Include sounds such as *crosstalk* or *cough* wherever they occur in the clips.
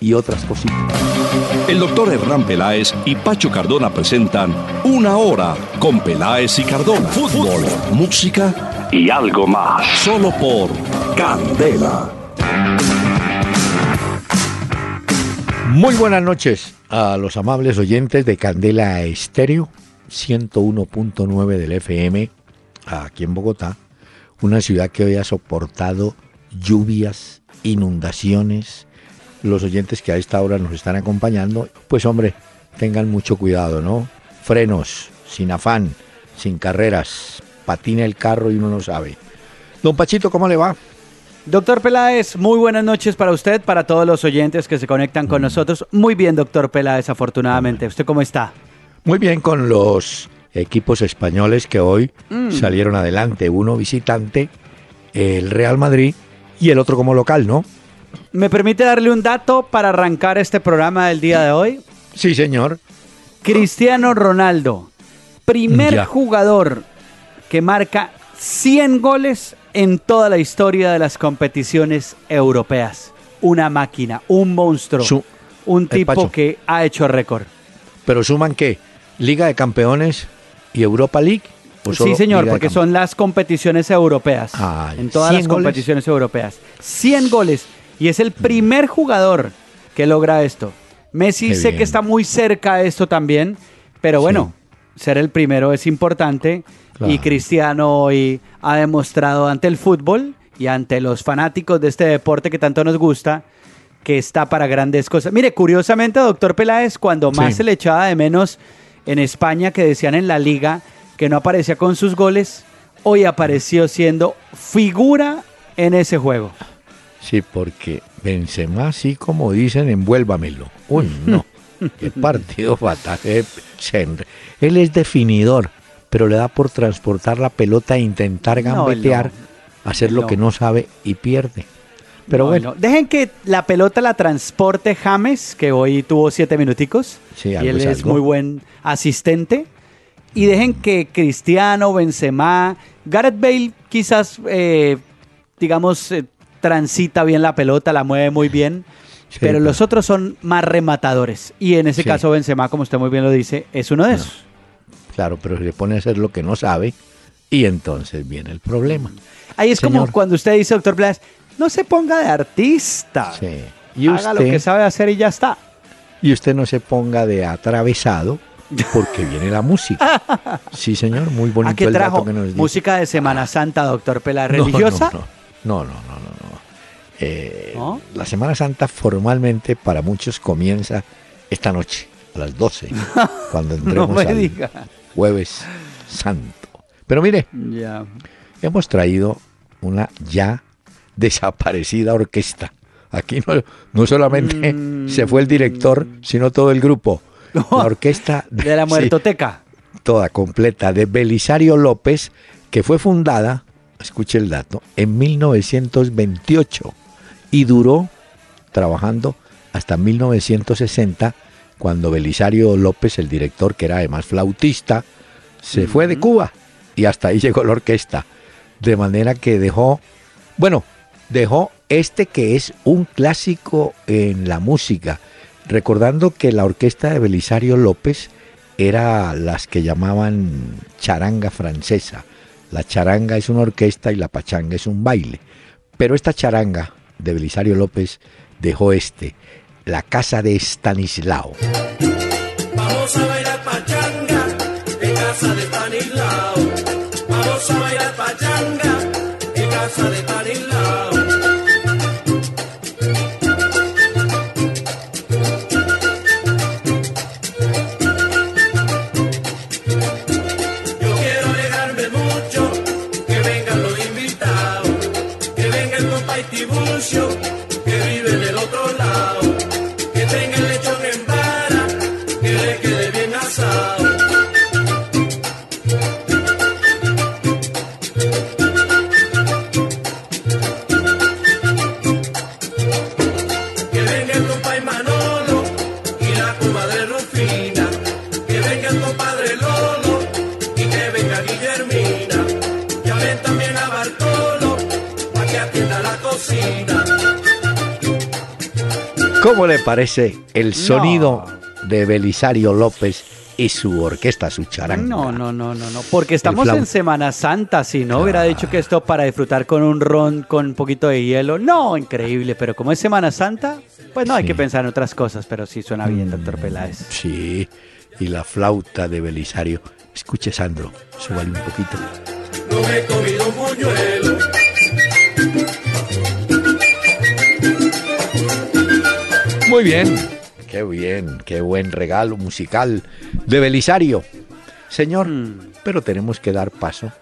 y otras cositas. El doctor Hernán Peláez y Pacho Cardona presentan Una Hora con Peláez y Cardona. Fútbol, música y algo más. Solo por Candela. Muy buenas noches a los amables oyentes de Candela Estéreo 101.9 del FM aquí en Bogotá, una ciudad que hoy ha soportado lluvias, inundaciones, los oyentes que a esta hora nos están acompañando, pues hombre, tengan mucho cuidado, ¿no? Frenos, sin afán, sin carreras, patina el carro y uno no sabe. Don Pachito, ¿cómo le va? Doctor Peláez, muy buenas noches para usted, para todos los oyentes que se conectan con nosotros. Muy bien, doctor Peláez, afortunadamente. ¿Usted cómo está? Muy bien con los equipos españoles que hoy mm. salieron adelante. Uno visitante, el Real Madrid, y el otro como local, ¿no? ¿Me permite darle un dato para arrancar este programa del día de hoy? Sí, señor. Cristiano Ronaldo, primer jugador que marca 100 goles en toda la historia de las competiciones europeas. Una máquina, un monstruo, un tipo que ha hecho récord. ¿Pero suman qué? ¿Liga de Campeones y Europa League? Sí, señor, porque son las competiciones europeas. Ah, en todas las competiciones europeas. 100 goles. Y es el primer jugador que logra esto. Messi sé que está muy cerca de esto también, pero bueno, ser el primero es importante. Y Cristiano hoy ha demostrado ante el fútbol y ante los fanáticos de este deporte que tanto nos gusta que está para grandes cosas. Mire, curiosamente, doctor Peláez, cuando más se le echaba de menos en España, que decían en la liga que no aparecía con sus goles, hoy apareció siendo figura en ese juego. Sí, porque Benzema, así como dicen, envuélvamelo. Uy, no. *laughs* Qué partido fatal. Eh, él es definidor, pero le da por transportar la pelota e intentar gambetear, hacer lo que no sabe y pierde. Pero bueno. Dejen que la pelota la transporte James, que hoy tuvo siete minuticos. Sí, y él es, muy buen asistente. Y dejen que Cristiano, Benzema, Gareth Bale quizás, eh, digamos, eh, transita bien la pelota, la mueve muy bien. pero los otros son más rematadores. Y en ese caso Benzema, como usted muy bien lo dice, es uno de esos. Claro, pero se le pone a hacer lo que no sabe y entonces viene el problema. Ahí es como cuando usted dice, doctor Blas, no se ponga de artista. Y Haga lo que sabe hacer y ya está. Y usted no se ponga de atravesado porque viene la música. *laughs* Sí, señor, muy bonito el dato que nos dice. Música de Semana Santa, doctor Pela, religiosa. no, no, no. no. Eh, la Semana Santa formalmente para muchos comienza esta noche, a las 12, *laughs* cuando entremos al jueves santo. Pero mire, hemos traído una ya desaparecida orquesta. Aquí no, no solamente mm. se fue el director, sino todo el grupo. La *laughs* orquesta de, la *laughs* muertoteca. toda completa, de Belisario López, que fue fundada, escuche el dato, en 1928 y duró trabajando hasta 1960 cuando Belisario López, el director que era además flautista, se fue de Cuba y hasta ahí *laughs* llegó la orquesta. De manera que dejó, bueno, dejó este que es un clásico en la música, recordando que la orquesta de Belisario López era las que llamaban charanga francesa. La charanga es una orquesta y la pachanga es un baile. Pero esta charanga de Belisario López dejó este, La Casa de Stanislao. Vamos a bailar pachanga en casa de Stanislao. Vamos a bailar pachanga en casa de Stanislao. ¿Cómo le parece el sonido de Belisario López y su orquesta, su charanga? No, no, no, no, no. Porque estamos en Semana Santa. Si no hubiera dicho que esto para disfrutar con un ron con un poquito de hielo. No, increíble. Pero como es Semana Santa, pues no hay que pensar en otras cosas. Pero sí suena bien, mm, doctor Peláez. Sí. Y la flauta de Belisario. Escuche, Sandro. Súbale un poquito. No he comido Muy bien, qué bien, qué buen regalo musical de Belisario. Señor, mm. pero tenemos que dar paso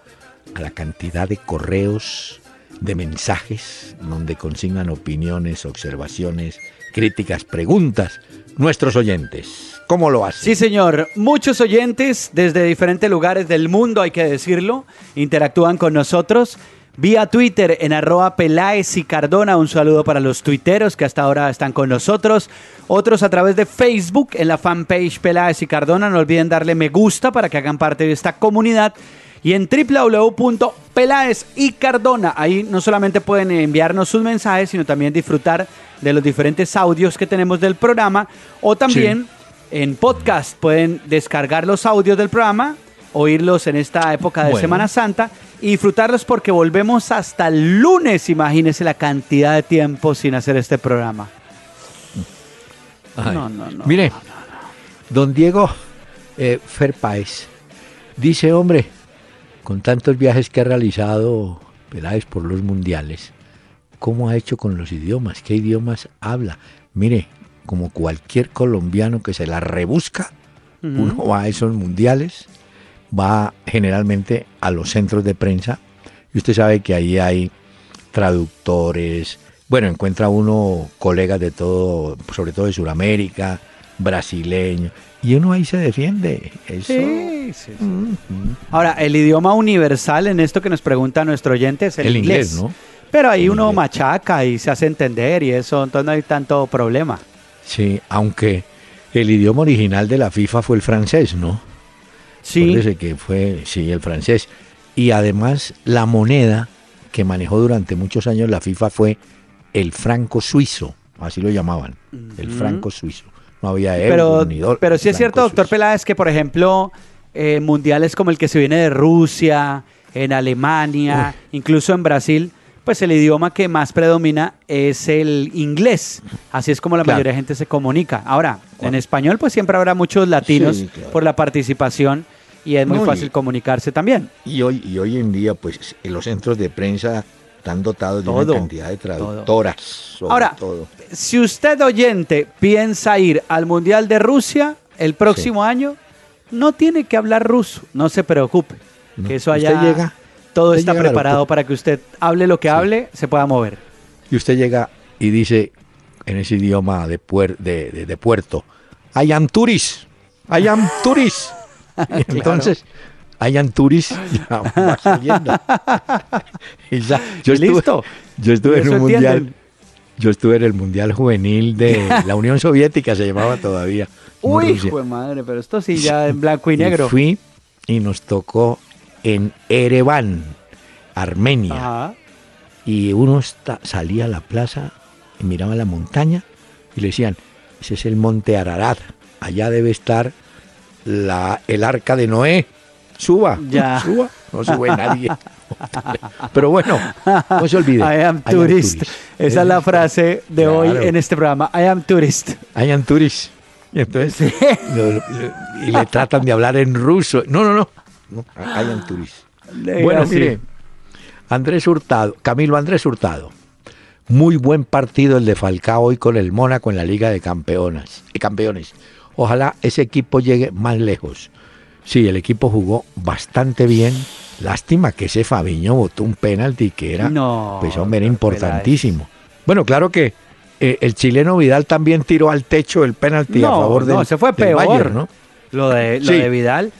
a la cantidad de correos, de mensajes, donde consignan opiniones, observaciones, críticas, preguntas, nuestros oyentes. ¿Cómo lo hacen? Sí, señor. Muchos oyentes desde diferentes lugares del mundo, hay que decirlo, interactúan con nosotros vía Twitter en arroba Peláez y Cardona. Un saludo para los tuiteros que hasta ahora están con nosotros. Otros a través de Facebook en la fanpage Peláez y Cardona. No olviden darle me gusta para que hagan parte de esta comunidad. Y en www.peláez y Cardona. Ahí no solamente pueden enviarnos sus mensajes, sino también disfrutar de los diferentes audios que tenemos del programa. O también en podcast pueden descargar los audios del programa oírlos en esta época de Semana Santa y disfrutarlos porque volvemos hasta el lunes. Imagínense la cantidad de tiempo sin hacer este programa. no, no, no. Mire, don Diego eh, Ferpaez dice, hombre, con tantos viajes que ha realizado Peláez por los mundiales, ¿cómo ha hecho con los idiomas? ¿Qué idiomas habla? Mire, como cualquier colombiano que se la rebusca, uno va a esos mundiales va generalmente a los centros de prensa y usted sabe que ahí hay traductores, bueno, encuentra uno colegas de todo, sobre todo de Sudamérica, brasileño, y uno ahí se defiende. Sí, sí, Ahora, el idioma universal en esto que nos pregunta nuestro oyente es el, inglés. ¿no? Pero ahí uno machaca y se hace entender y eso, entonces no hay tanto problema. Sí, aunque el idioma original de la FIFA fue el francés, ¿no? Sí. que fue, sí, el francés. Y además la moneda que manejó durante muchos años la FIFA fue el franco suizo, así lo llamaban, el franco suizo. No había euro pero, ni dólar. Pero sí es cierto, doctor Peláez, que por ejemplo, eh, mundiales como el que se viene de Rusia, en Alemania, incluso en Brasil, pues el idioma que más predomina es el inglés. Así es como la mayoría de gente se comunica. Ahora, en español, pues siempre habrá muchos latinos por la participación y es muy fácil comunicarse también. Y hoy, y hoy en día, pues en los centros de prensa están dotados de una cantidad de traductoras. Ahora, si usted oyente piensa ir al Mundial de Rusia el próximo año, no tiene que hablar ruso, no se preocupe, que eso allá llega, todo está preparado para que usted hable lo que hable, se pueda mover. Y usted llega y dice en ese idioma de, de, de, puerto, I am tourist, I am tourist. *laughs* entonces, hayan turis, *laughs* ya *laughs* y ya, yo estuve, listo. Yo estuve en un mundial. Yo estuve en el mundial juvenil de la Unión Soviética, se llamaba todavía. Uy, hijo madre, pero esto sí ya en blanco y negro. fui y nos tocó en Ereván, Armenia. Y uno salía a la plaza y miraba la montaña y le decían, ese es el monte Ararat, allá debe estar la, el arca de Noé. Suba, ya. *laughs* suba, no sube nadie. *laughs* Pero bueno, no se olvide. I am, tourist. Esa es la frase de hoy en este programa. I am tourist. I am tourist. Y entonces y le tratan de hablar en ruso. No, no, no. Bueno, mire, Andrés Hurtado, Camilo Andrés Hurtado. Muy buen partido el de Falcao hoy con el Mónaco en la Liga de Campeonas, de Campeones. Ojalá ese equipo llegue más lejos. Sí, el equipo jugó bastante bien. Lástima que ese Fabiño votó un penalti que era, pues hombre, importantísimo. Bueno, claro que eh, el chileno Vidal también tiró al techo el penalti a favor de No, se fue peor. ¿no? Lo de, lo de Vidal.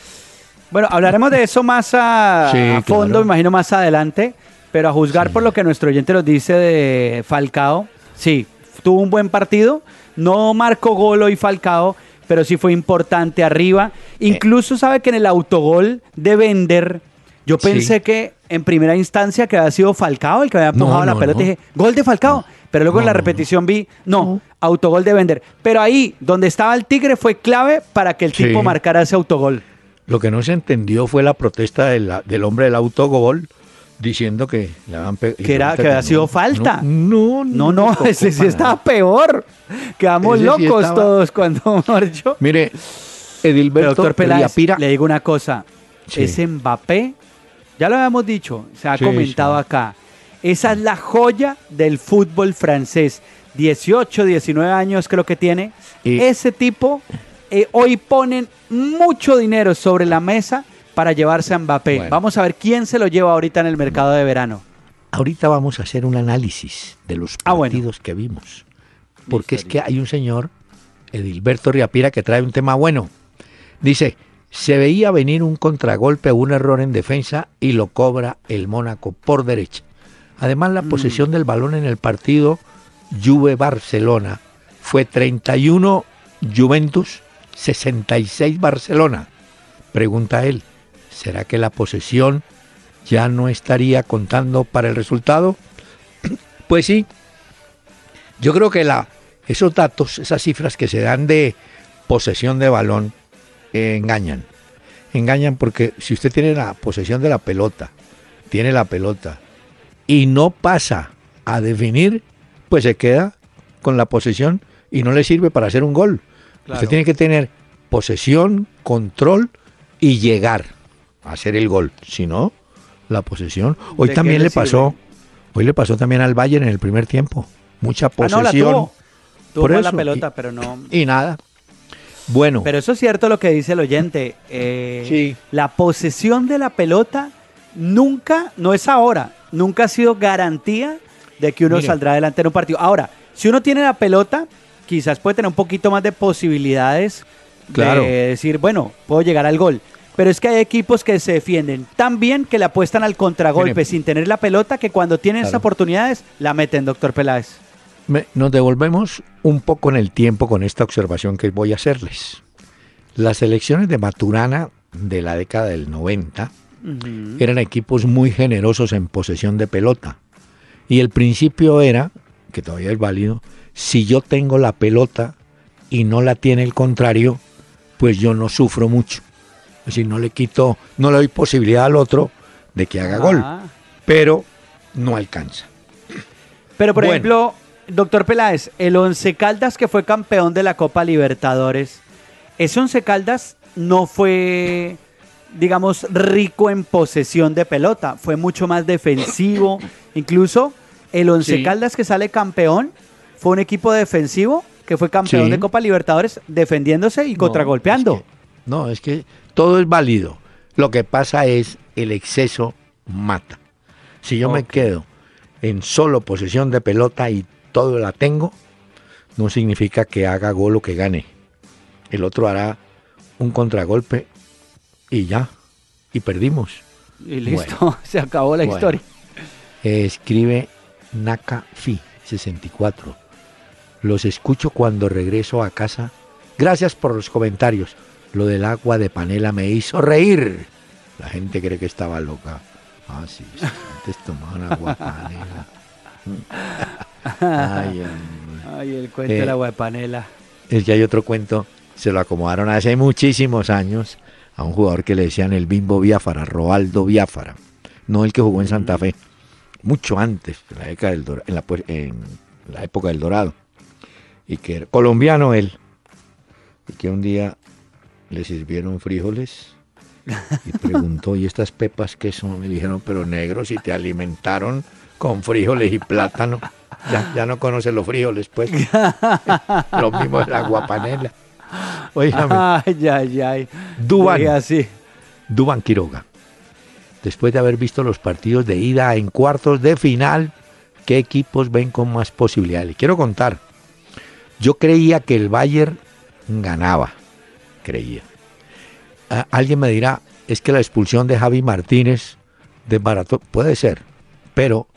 Bueno, hablaremos de eso más a, fondo, me imagino más adelante. Pero a juzgar por lo que nuestro oyente nos dice de Falcao, sí, tuvo un buen partido. No marcó gol hoy Falcao, pero sí fue importante arriba. Incluso sabe que en el autogol de Bender, yo pensé que en primera instancia que había sido Falcao el que había empujado la pelota. Dije, gol de Falcao. Pero luego en la repetición vi, no, autogol de Bender. Pero ahí, donde estaba el Tigre, fue clave para que el tipo marcara ese autogol. Lo que no se entendió fue la protesta del hombre del autogol diciendo que que era que había sido falta. No, no, no, ese sí estaba peor. Quedamos locos todos cuando *laughs* marchó. Mire, Edilberto Doctor Peláez, le digo una cosa, ese Mbappé, ya lo habíamos dicho, se ha comentado acá, esa es la joya del fútbol francés. 18, 19 años creo que tiene. Ese tipo, eh, hoy ponen mucho dinero sobre la mesa para llevarse a Mbappé. Vamos a ver quién se lo lleva ahorita en el mercado de verano. Ahorita vamos a hacer un análisis de los ah, partidos que vimos. Porque es que hay un señor, Edilberto Riapira, que trae un tema bueno. Dice, se veía venir un contragolpe o un error en defensa y lo cobra el Mónaco por derecha. Además, la mm. posesión del balón en el partido Juve-Barcelona fue 31 Juventus, 66 Barcelona. Pregunta él, ¿será que la posesión ya no estaría contando para el resultado? *clears throat* Pues sí, yo creo que la, esos datos, esas cifras que se dan de posesión de balón, engañan. Engañan porque si usted tiene la posesión de la pelota, tiene la pelota, y no pasa a definir, pues se queda con la posesión y no le sirve para hacer un gol. Usted tiene que tener posesión, control y llegar a hacer el gol. Si no, la posesión. Hoy también le, pasó, hoy le pasó también al Bayern en el primer tiempo. Mucha posesión. Ah, no, tuvo. la pelota, pero no. Y nada. Bueno. Pero eso es cierto lo que dice el oyente. Eh, sí. La posesión de la pelota nunca, no es ahora, nunca ha sido garantía de que uno saldrá adelante en un partido. Ahora, si uno tiene la pelota, quizás puede tener un poquito más de posibilidades de decir, bueno, puedo llegar al gol. Pero es que hay equipos que se defienden tan bien que le apuestan al contragolpe sin tener la pelota que cuando tienen esas oportunidades la meten, doctor Peláez. nos devolvemos un poco en el tiempo con esta observación que voy a hacerles. Las elecciones de Maturana de la década del 90 eran equipos muy generosos en posesión de pelota. Y el principio era, que todavía es válido, si yo tengo la pelota y no la tiene el contrario, pues yo no sufro mucho. Es decir, no le quito, no le doy posibilidad al otro de que haga gol, ah. pero no alcanza. Pero por ejemplo, doctor Peláez, el Once Caldas que fue campeón de la Copa Libertadores, ese Once Caldas no fue digamos, rico en posesión de pelota. Fue mucho más defensivo. Incluso el Once Caldas que sale campeón fue un equipo defensivo que fue campeón de Copa Libertadores defendiéndose y contragolpeando. no, es que todo es válido. Lo que pasa es el exceso mata. Si yo me quedo en solo posesión de pelota y todo la tengo, no significa que haga gol o que gane. El otro hará un contragolpe y ya, y perdimos. Y listo, *laughs* se acabó la historia. escribe Nakafi 64. Los escucho cuando regreso a casa. Gracias por los comentarios. Lo del agua de panela me hizo reír. La gente cree que estaba loca. Ah, sí, antes tomaban agua panela. *laughs* Ay, Ay, el cuento del eh, agua de panela. Es que hay otro cuento, se lo acomodaron hace muchísimos años a un jugador que le decían el Bimbo Biafara, Roaldo Biafara, no el que jugó en Santa Fe, mucho antes, en la, época del, en la, en la época del Dorado, y que era colombiano él, y que un día le sirvieron frijoles y preguntó, ¿y estas pepas qué son? Me dijeron, pero negros y te alimentaron con frijoles y plátano. Ya, ya no conoce los frijoles, pues. *laughs* Lo mismo es la guapanela. Oígame. Ay, ay, ay. Duban. Así. Duban Quiroga. Después de haber visto los partidos de ida en cuartos de final, ¿qué equipos ven con más posibilidades? quiero contar. Yo creía que el Bayern ganaba. Creía. alguien me dirá, es que la expulsión de Javi Martínez de Barato puede ser, pero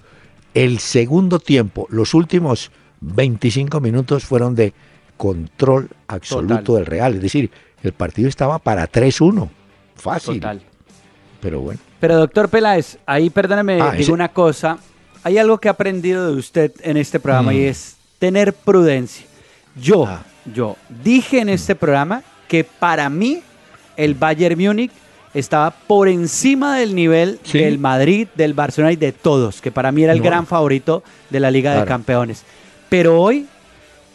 el segundo tiempo, los últimos 25 minutos fueron de control absoluto del Real. Es decir, el partido estaba para 3-1. Fácil. Total. Pero bueno. Pero doctor Peláez, ahí perdóneme, ah, digo una cosa. hay algo que he aprendido de usted en este programa y mm. es tener prudencia. Yo, ah. yo dije en este programa que para mí el Bayern Múnich estaba por encima del nivel del Madrid, del Barcelona y de todos, que para mí era el gran favorito de la Liga de Campeones. Pero hoy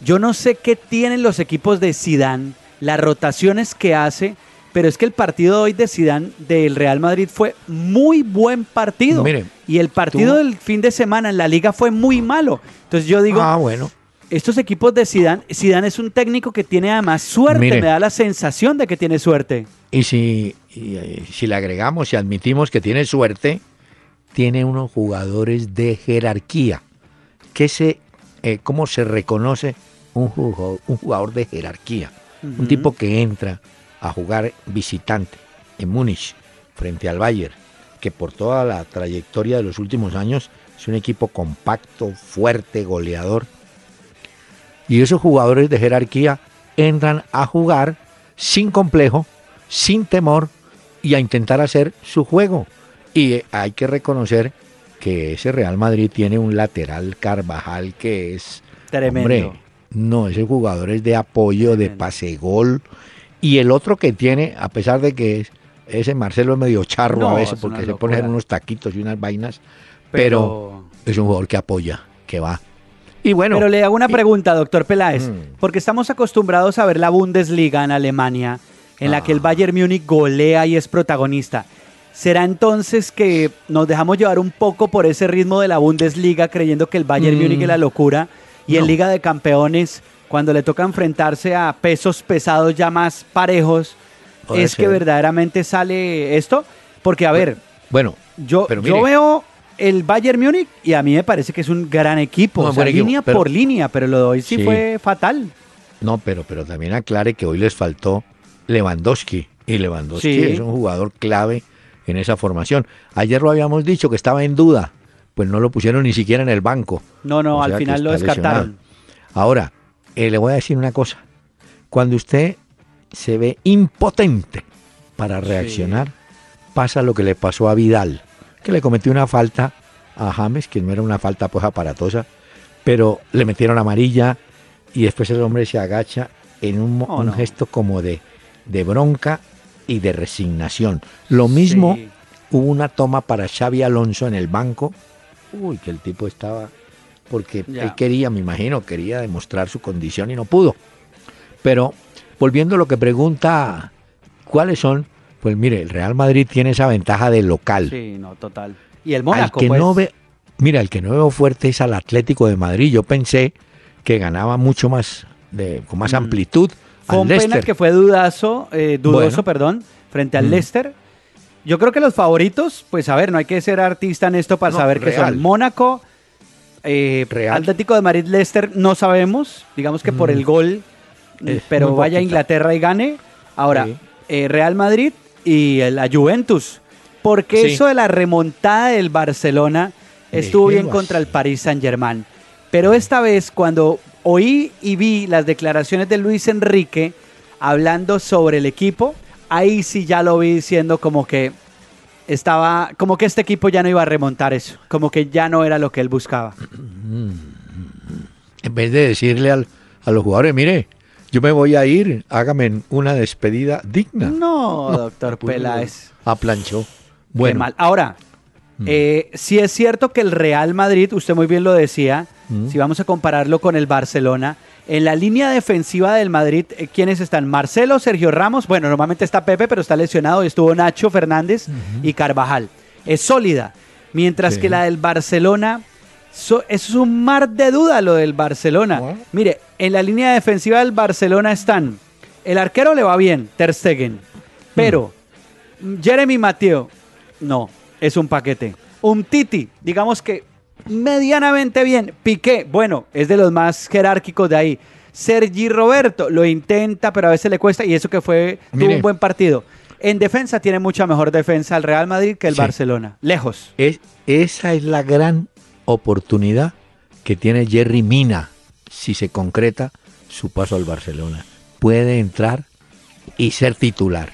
yo no sé qué tienen los equipos de Sidán, las rotaciones que hace, pero es que el partido de hoy de Sidán del Real Madrid fue muy buen partido. y el partido del fin de semana en la liga fue muy malo. Entonces yo digo, ah, bueno. Estos equipos de Sidán, Sidán es un técnico que tiene además suerte, me da la sensación de que tiene suerte. Y si, eh, si le agregamos y admitimos que tiene suerte, tiene unos jugadores de jerarquía. ¿Qué se, eh, ¿Cómo se reconoce un jugador, un jugador de jerarquía? Un tipo que entra a jugar visitante en Múnich frente al Bayern, que por toda la trayectoria de los últimos años es un equipo compacto, fuerte, goleador. Y esos jugadores de jerarquía entran a jugar sin complejo, sin temor y a intentar hacer su juego. Y hay que reconocer que ese Real Madrid tiene un lateral Carvajal que es tremendo. no, ese jugador es de apoyo, de pase gol. Y el otro que tiene, a pesar de que ese Marcelo es medio charro a veces porque se pone unos taquitos y unas vainas, pero, es un jugador que apoya, que va. Y bueno, pero le hago una pregunta, doctor Peláez, mm. porque estamos acostumbrados a ver la Bundesliga en Alemania en la que el Bayern Múnich golea y es protagonista. ¿Será entonces que nos dejamos llevar un poco por ese ritmo de la Bundesliga creyendo que el Bayern mm. Múnich es la locura y en Liga de Campeones cuando le toca enfrentarse a pesos pesados ya más parejos es que verdaderamente sale esto? Porque a ver, bueno, yo, yo veo el Bayern Múnich y a mí me parece que es un gran equipo, línea por línea, pero lo de hoy sí, fue fatal. No, pero, pero también aclare que hoy les faltó Lewandowski. Y Lewandowski es un jugador clave en esa formación. Ayer lo habíamos dicho que estaba en duda, pues no lo pusieron ni siquiera en el banco. No, no, al final lo descartaron. Ahora, eh, le voy a decir una cosa. Cuando usted se ve impotente para reaccionar, pasa lo que le pasó a Vidal, que le cometió una falta a James, que no era una falta pues aparatosa, pero le metieron amarilla y después el hombre se agacha en un, oh, gesto como de de bronca y de resignación. Lo mismo hubo una toma para Xavi Alonso en el banco. Uy, que el tipo estaba porque él quería, me imagino, quería demostrar su condición y no pudo. Pero volviendo a lo que pregunta, ¿cuáles son? Pues mire, el Real Madrid tiene esa ventaja de local. Sí, no, total. Y el Mónaco, que pues. no ve, mira, el que no veo fuerte es al Atlético de Madrid. Yo pensé que ganaba mucho más, de, con más mm. amplitud fue un penal que fue dudazo, eh, dudoso, perdón, frente al mm. Leicester. Yo creo que los favoritos, pues a ver, no hay que ser artista en esto para saber que son Mónaco, eh, Atlético de Madrid, Leicester, no sabemos, digamos que por el mm. gol, pero vaya a Inglaterra y gane. Ahora, eh, Real Madrid y la Juventus, porque eso de la remontada del Barcelona estuvo bien contra el Paris Saint Germain. Pero esta vez, cuando oí y vi las declaraciones de Luis Enrique hablando sobre el equipo, ahí sí ya lo vi diciendo como que estaba, como que este equipo ya no iba a remontar eso, como que ya no era lo que él buscaba. En vez de decirle al, a los jugadores, mire, yo me voy a ir, hágame una despedida digna. No, doctor Peláez. A plancho. Bueno. mal. Ahora, mm. eh, si es cierto que el Real Madrid, usted muy bien lo decía, si vamos a compararlo con el Barcelona, en la línea defensiva del Madrid, eh, ¿quiénes están? Marcelo, Sergio Ramos, bueno, normalmente está Pepe, pero está lesionado, y estuvo Nacho Fernández y Carvajal. Es sólida. Mientras que la del Barcelona, es un mar de duda lo del Barcelona. Mire, en la línea defensiva del Barcelona están, el arquero le va bien, Ter Stegen, pero Jeremy Mateo, no, es un paquete. Un Titi, digamos que medianamente bien. Piqué, bueno, es de los más jerárquicos de ahí. Sergi Roberto lo intenta, pero a veces le cuesta y eso que fue tuvo un buen partido. En defensa tiene mucha mejor defensa el Real Madrid que el Barcelona, lejos. Es, esa es la gran oportunidad que tiene Jerry Mina si se concreta su paso al Barcelona. Puede entrar y ser titular.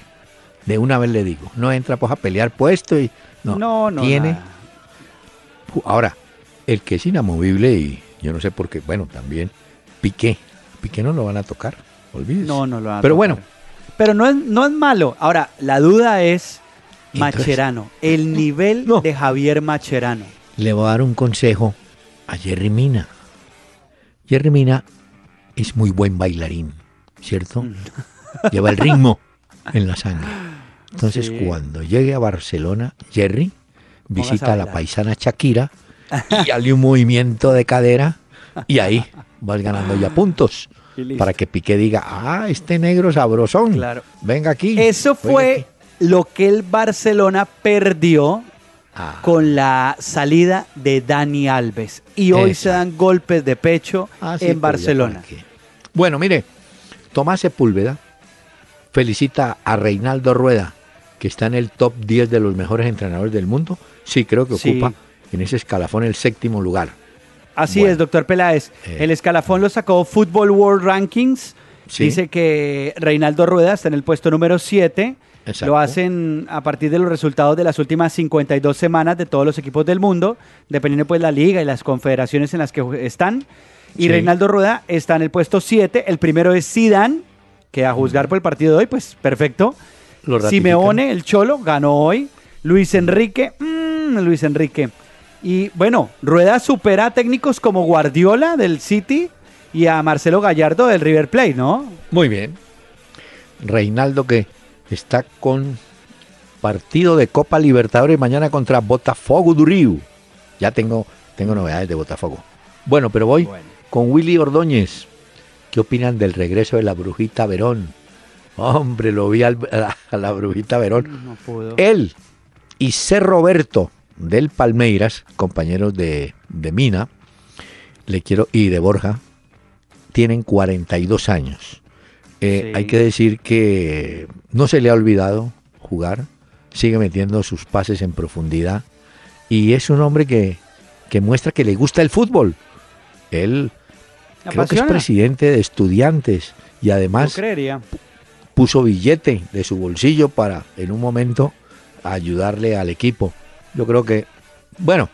De una vez le digo, no entra pues a pelear puesto y no, no, no tiene. Ahora, el que es inamovible y yo no sé por qué, bueno, también Piqué. Piqué no lo van a tocar, olvídese. No, no lo van a Pero bueno. Pero no es, no es malo. Ahora, la duda es Macherano, el nivel de Javier Macherano. Le voy a dar un consejo a Jerry Mina. Jerry Mina es muy buen bailarín, ¿cierto? Mm. *laughs* Lleva el ritmo en la sangre. Entonces, cuando llegue a Barcelona, Jerry visita a, la paisana Shakira y *laughs* hazle un movimiento de cadera y ahí vas ganando ya puntos. Para que Piqué diga, ah, este negro sabrosón, claro. venga aquí. Eso fue lo que el Barcelona perdió ah. con la salida de Dani Alves. Y hoy se dan golpes de pecho ah, en Barcelona. Bueno, mire, Tomás Sepúlveda felicita a Reinaldo Rueda, que está en el top 10 de los mejores entrenadores del mundo. Sí, creo que ocupa en ese escalafón el séptimo lugar. Así es, doctor Peláez. Eh. El escalafón lo sacó Football World Rankings. Dice que Reinaldo Rueda está en el puesto número 7. Lo hacen a partir de los resultados de las últimas 52 semanas de todos los equipos del mundo, dependiendo pues la liga y las confederaciones en las que están. Y Reinaldo Rueda está en el puesto 7. El primero es Zidane que a juzgar por el partido de hoy, pues perfecto. Simeone, el Cholo, ganó hoy. Luis Enrique, mmm, Luis Enrique. Y bueno, Rueda supera a técnicos como Guardiola del City y a Marcelo Gallardo del River Plate, ¿no? Muy bien. Reinaldo que está con partido de Copa Libertadores mañana contra Botafogo do Rio. Ya tengo, tengo novedades de Botafogo. Bueno, pero voy con Willy Ordóñez. ¿Qué opinan del regreso de la brujita Verón? Hombre, lo vi a, la, brujita Verón. Él y C. Roberto del Palmeiras, compañeros de, Mina, le quiero, y de Borja, tienen 42 años. Eh, hay que decir que no se le ha olvidado jugar, sigue metiendo sus pases en profundidad y es un hombre que, que muestra que le gusta el fútbol. Él creo que es presidente de estudiantes y además puso billete de su bolsillo para en un momento ayudarle al equipo. Yo creo que, bueno,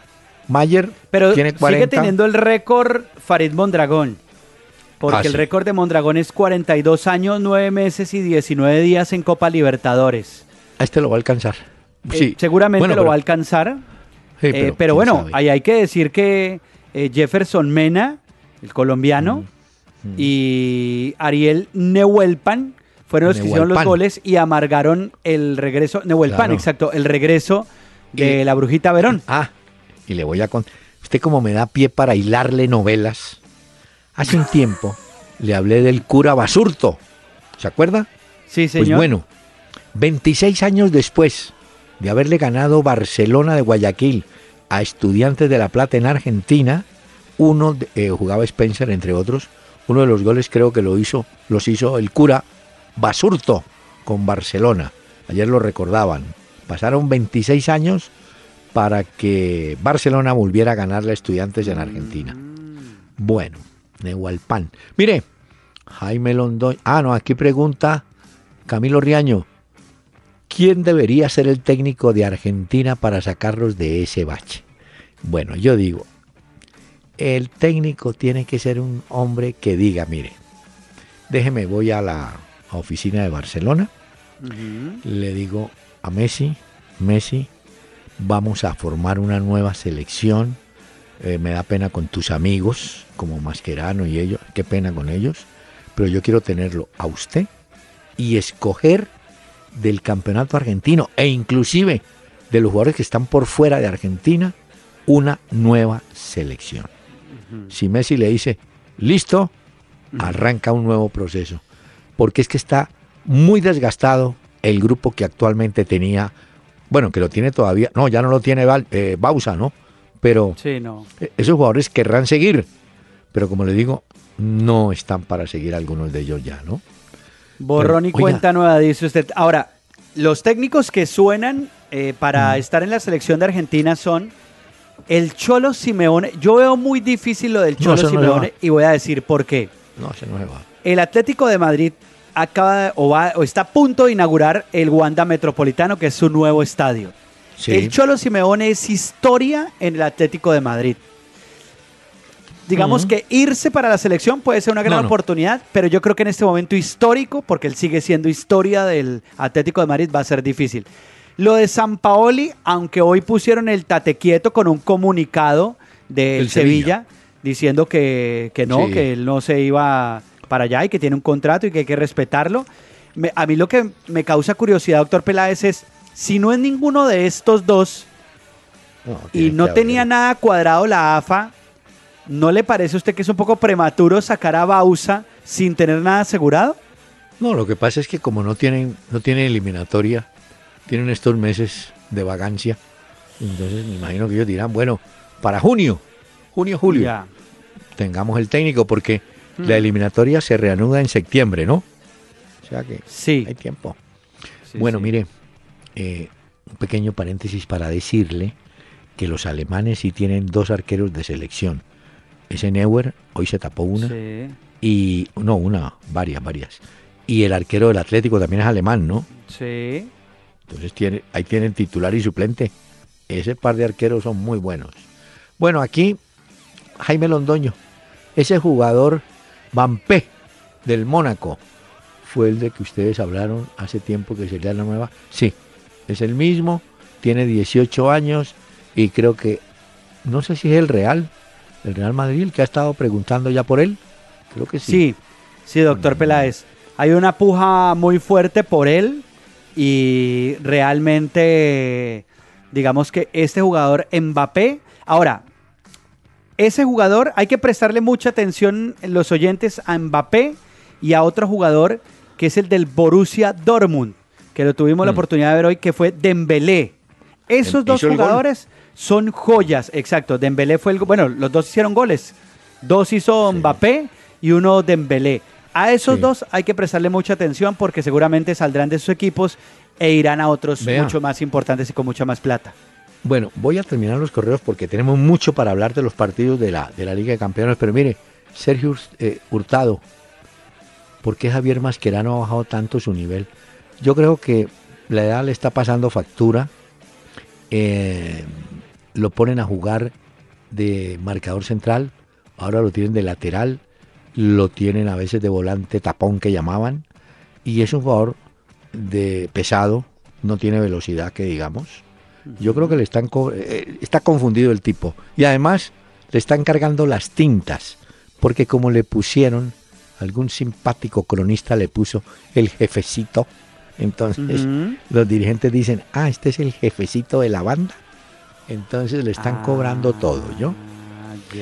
Mayer Pero tiene 40. sigue teniendo el récord Farid Mondragón. Porque ah, el récord de Mondragón es 42 años, 9 meses y 19 días en Copa Libertadores. A este lo va a alcanzar. Eh, sí. seguramente lo va a alcanzar. Eh, pero, bueno, ahí hay que decir que eh, Jefferson Mena el colombiano, y Ariel Neuelpan fueron los que hicieron los goles y amargaron el regreso, Neuelpan, exacto, el regreso de la brujita Verón. Ah, y le voy a contar, usted como me da pie para hilarle novelas, hace un tiempo le hablé del cura Basurto, ¿se acuerda? Sí, pues señor. Pues bueno, 26 años después de haberle ganado Barcelona de Guayaquil a Estudiantes de La Plata en Argentina, uno eh, jugaba Spencer, entre otros. Uno de los goles creo que lo hizo, los hizo el cura Basurto con Barcelona. Ayer lo recordaban. Pasaron 26 años para que Barcelona volviera a ganarle a estudiantes en Argentina. Bueno, Nehualpan. Mire, Jaime Londoño. Ah, no, aquí pregunta Camilo Riaño. ¿Quién debería ser el técnico de Argentina para sacarlos de ese bache? Bueno, yo digo, el técnico tiene que ser un hombre que diga, mire, déjeme, voy a la oficina de Barcelona, le digo a Messi, Messi, vamos a formar una nueva selección, eh, me da pena con tus amigos, como Mascherano y ellos, qué pena con ellos, pero yo quiero tenerlo a usted y escoger del campeonato argentino e inclusive de los jugadores que están por fuera de Argentina una nueva selección. Si Messi le dice, listo, arranca un nuevo proceso. Porque es que está muy desgastado el grupo que actualmente tenía, bueno, que lo tiene todavía, no, ya no lo tiene eh, Bausa, ¿no? Pero e, esos jugadores querrán seguir, pero como le digo, no están para seguir algunos de ellos ya, ¿no? Borrón y cuenta nueva, dice usted. Ahora, los técnicos que suenan eh, para estar en la selección de Argentina son el Cholo Simeone, yo veo muy difícil lo del Cholo Simeone y voy a decir por qué. No, se no va. El Atlético de Madrid acaba o, va, o está a punto de inaugurar el Wanda Metropolitano, que es su nuevo estadio. El Cholo Simeone es historia en el Atlético de Madrid. digamos que irse para la selección puede ser una gran oportunidad, pero yo creo que en este momento histórico, porque él sigue siendo historia del Atlético de Madrid, va a ser difícil. Lo de San Paoli, aunque hoy pusieron el tate quieto con un comunicado del Sevilla, diciendo que, no, que él no se iba para allá y que tiene un contrato y que hay que respetarlo. a mí lo que me causa curiosidad, doctor Peláez, es si no es ninguno de estos dos y no tenía nada cuadrado la AFA, ¿no le parece a usted que es un poco prematuro sacar a Bausa sin tener nada asegurado? No, lo que pasa es que como no tienen, no tienen eliminatoria, tienen estos meses de vagancia, entonces me imagino que ellos dirán, bueno, para junio, junio, julio, tengamos el técnico, porque mm. la eliminatoria se reanuda en septiembre, ¿no? O sea que sí. hay tiempo. bueno, mire, eh, un pequeño paréntesis para decirle que los alemanes sí tienen dos arqueros de selección. Ese Neuer, hoy se tapó una. Y, no, una, varias, varias. Y el arquero del Atlético también es alemán, ¿no? Sí. Entonces tiene, ahí tienen titular y suplente. Ese par de arqueros son muy buenos. Bueno, aquí Jaime Londoño, ese jugador Vampé del Mónaco, fue el de que ustedes hablaron hace tiempo que sería la nueva. Sí, es el mismo, tiene 18 años, y creo que, no sé si es el Real, el Real Madrid, el que ha estado preguntando ya por él. Creo que sí. Sí, sí, doctor Peláez. Hay una puja muy fuerte por él y realmente, digamos que este jugador Mbappé, ahora, ese jugador hay que prestarle mucha atención en los oyentes a Mbappé y a otro jugador que es el del Borussia Dortmund, que lo tuvimos la mm. oportunidad de ver hoy, que fue Dembélé. Esos dos jugadores son joyas, exacto. Dembélé fue el... Bueno, los dos hicieron goles. Dos hizo Mbappé y uno Dembélé. A esos dos hay que prestarle mucha atención porque seguramente saldrán de sus equipos e irán a otros mucho más importantes y con mucha más plata. Bueno, voy a terminar los correos porque tenemos mucho para hablar de los partidos de la, de la Liga de Campeones, pero mire, Sergio eh, Hurtado, ¿por qué Javier Mascherano ha bajado tanto su nivel? Yo creo que la edad le está pasando factura. Eh, lo ponen a jugar de marcador central, ahora lo tienen de lateral, lo tienen a veces de volante tapón que llamaban, y es un jugador de pesado, no tiene velocidad que digamos. Yo creo que le están eh, está confundido el tipo y además le están cargando las tintas, porque como le pusieron algún simpático cronista le puso el jefecito, entonces los dirigentes dicen, "Ah, este es el jefecito de la banda." Entonces le están cobrando todo, ¿yo?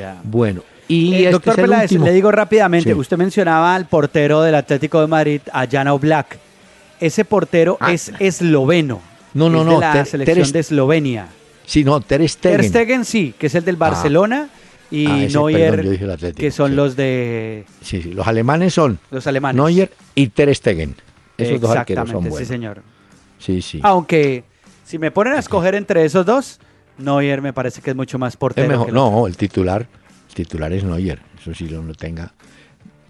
Ah, bueno, y eh, este doctor Peláez, le digo rápidamente, usted mencionaba al portero del Atlético de Madrid, a Jano Black. Ese portero ah. es esloveno. No, no, es no. De la selección de Eslovenia. Sí, no, Ter Stegen. Ter Stegen sí, que es el del ah. Barcelona. y Neuer, que son los de... Sí, sí, los alemanes son... Los alemanes. Neuer y Ter Stegen. Esos dos arqueros son buenos. sí, señor. Sí, sí. Aunque, si me ponen a escoger entre esos dos, Neuer me parece que es mucho más portero. no, el titular, el titular es Neuer, eso sí lo tenga.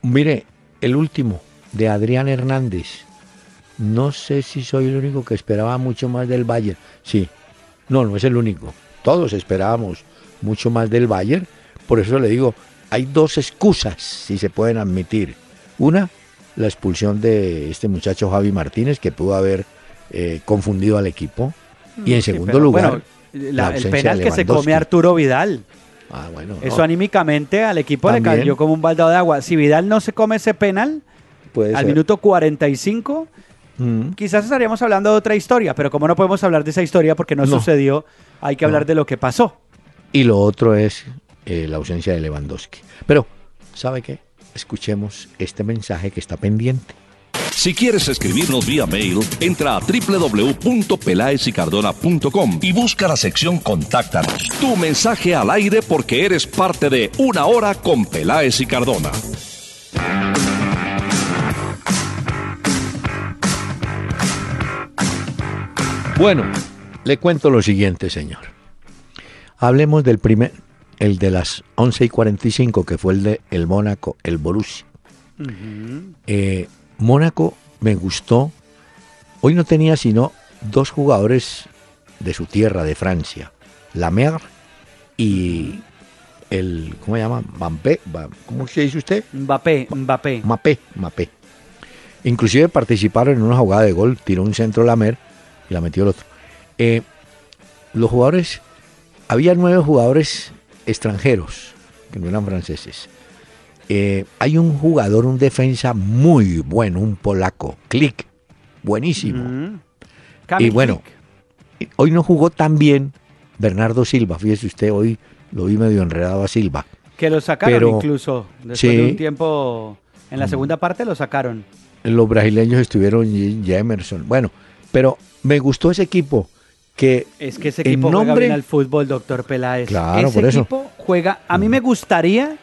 Mire, el último, de Adrián Hernández. No sé si soy el único que esperaba mucho más del Bayern. Sí, no, no es el único. Todos esperábamos mucho más del Bayern. Por eso le digo, hay dos excusas, si se pueden admitir. Una, la expulsión de este muchacho Javi Martínez, que pudo haber eh, confundido al equipo. Y en segundo lugar, el penal que se come Arturo Vidal. Ah, bueno, Eso anímicamente al equipo le cayó como un baldado de agua. Si Vidal no se come ese penal, al minuto 45, mm. quizás estaríamos hablando de otra historia, pero como no podemos hablar de esa historia porque no, sucedió, hay que hablar de lo que pasó. Y lo otro es eh, la ausencia de Lewandowski. Pero, ¿sabe qué? Escuchemos este mensaje que está pendiente. Si quieres escribirnos vía mail, entra a www.pelaesicardona.com y busca la sección Contáctanos. Tu mensaje al aire porque eres parte de Una Hora con Peláez y Cardona. Bueno, le cuento lo siguiente, señor. Hablemos del primer, el de las 11 y 45, que fue el de el Mónaco, el Borussia. Mónaco me gustó. Hoy no tenía sino dos jugadores de su tierra, de Francia, Lamer y el ¿cómo se llama? Mbappé, ¿cómo se dice usted? Mbappé, Mbappé. Mbappé, Mbappé. Inclusive participaron en una jugada de gol, tiró un centro la mer y la metió el otro. Eh, los jugadores, había nueve jugadores extranjeros, que no eran franceses. Eh, hay un jugador, un defensa muy bueno, un polaco, Click, buenísimo. Mm. Y bueno, hoy no jugó tan bien Bernardo Silva, fíjese usted, hoy lo vi medio enredado a Silva. Que lo sacaron incluso, después de un tiempo, en la segunda parte lo sacaron. Los brasileños estuvieron y Emerson, bueno, pero me gustó ese equipo que es que ese equipo juega bien al fútbol, doctor Peláez. Claro, ese por equipo juega. A mí me gustaría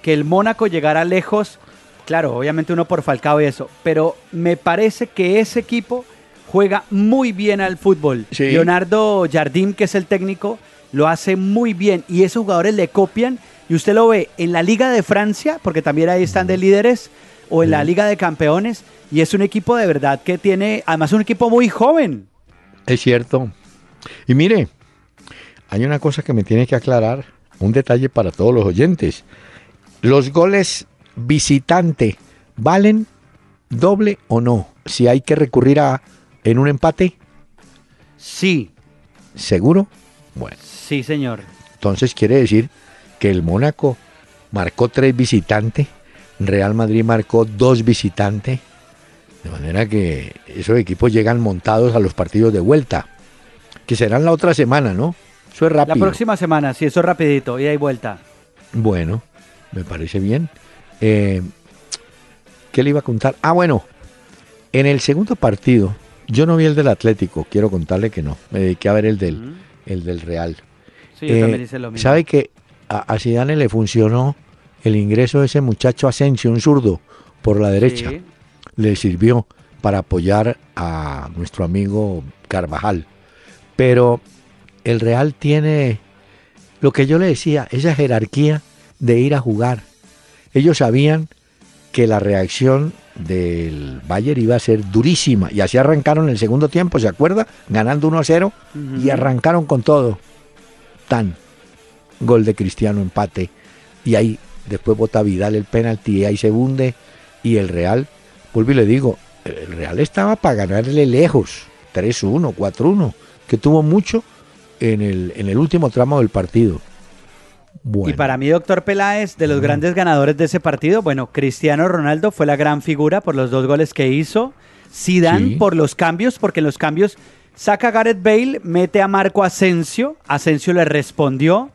que el Mónaco llegara lejos. Claro, obviamente uno por Falcao y eso, pero me parece que ese equipo juega muy bien al fútbol. Leonardo Jardim, que es el técnico, lo hace muy bien y esos jugadores le copian y usted lo ve en la Liga de Francia, porque también ahí están de líderes, o en la Liga de Campeones, y es un equipo de verdad que tiene, además un equipo muy joven. Es cierto, y mire, hay una cosa que me tiene que aclarar, un detalle para todos los oyentes. Los goles visitante, ¿valen doble o no? Si hay que recurrir a en un empate. Sí. ¿Seguro? Bueno. Sí, señor. Entonces quiere decir que el Mónaco marcó tres visitantes, Real Madrid marcó dos visitantes, de manera que esos equipos llegan montados a los partidos de vuelta que serán la otra semana, ¿no? Eso es rápido. La próxima semana, sí, eso es rapidito, y hay vuelta. Bueno, me parece bien. Eh, ¿Qué le iba a contar? Ah, bueno, en el segundo partido, yo no vi el del Atlético, quiero contarle que no, me dediqué a ver el del, el del Real. Sí, yo también hice lo mismo. ¿Sabe que a, a Zidane le funcionó el ingreso de ese muchacho Asensio, un zurdo, por la derecha? Le sirvió para apoyar a nuestro amigo Carvajal. Pero el Real tiene lo que yo le decía, esa jerarquía de ir a jugar. Ellos sabían que la reacción del Bayern iba a ser durísima y así arrancaron el segundo tiempo, ¿se acuerda? Ganando 1 a 0 y arrancaron con todo. Tan gol de Cristiano empate y ahí después bota Vidal el penalti y ahí se hunde y el Real, vuelvo y le digo, el Real estaba para ganarle lejos, 3-1, 4-1 que tuvo mucho en el, en el último tramo del partido. Y para mí, doctor Peláez, de los grandes ganadores de ese partido, bueno, Cristiano Ronaldo fue la gran figura por los dos goles que hizo. Zidane por los cambios, porque en los cambios saca a Gareth Bale, mete a Marco Asensio, Asensio le respondió.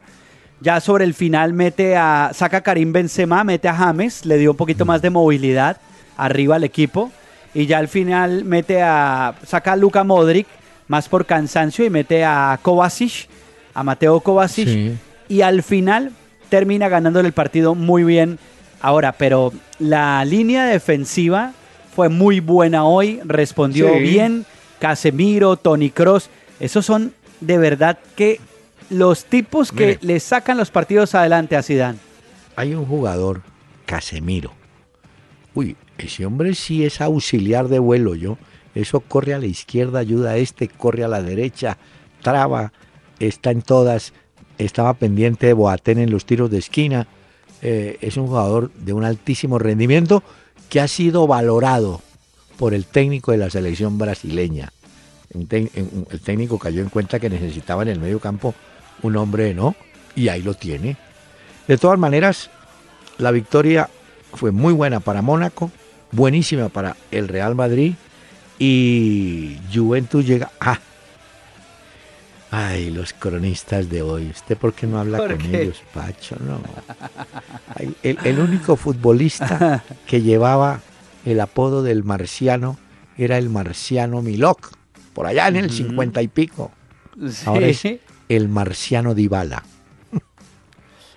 Ya sobre el final mete a saca a Karim Benzema, mete a James, le dio un poquito más de movilidad arriba al equipo y ya al final mete a saca a Luka Modric más por cansancio y mete a Kovacic, a Mateo Kovacic, y al final termina ganándole el partido muy bien. Ahora, pero la línea defensiva fue muy buena hoy, respondió bien, Casemiro, Tony Cross, esos son de verdad que los tipos que le sacan los partidos adelante a Zidane. Hay un jugador, Casemiro. Uy, ese hombre sí es auxiliar de vuelo, yo eso corre a la izquierda, ayuda a este, corre a la derecha, traba, está en todas, estaba pendiente de Boateng en los tiros de esquina. Eh, es un jugador de un altísimo rendimiento que ha sido valorado por el técnico de la selección brasileña. El técnico cayó en cuenta que necesitaba en el medio campo un hombre, ¿no? Y ahí lo tiene. De todas maneras, la victoria fue muy buena para Mónaco, buenísima para el Real Madrid y Juventus llega. Ah, ay, los cronistas de hoy. ¿Usted por qué no habla con ellos, Pacho? No. el, único futbolista *laughs* que llevaba el apodo del marciano era el marciano Milok, por allá en el cincuenta y pico. Ahora es el marciano Dybala. *laughs*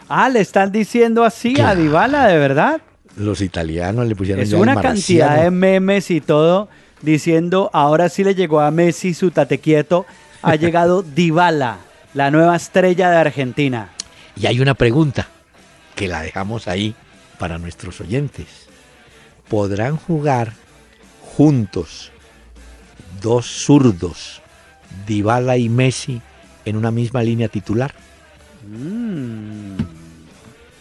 Ah, le están diciendo así a Dybala, ¿de verdad? Los italianos le pusieron es una cantidad de memes y todo diciendo, ahora sí le llegó a Messi su tatequieto, ha *laughs* llegado Dybala, la nueva estrella de Argentina. Y hay una pregunta que la dejamos ahí para nuestros oyentes. ¿Podrán jugar juntos dos zurdos, Dybala y Messi, en una misma línea titular? Mm.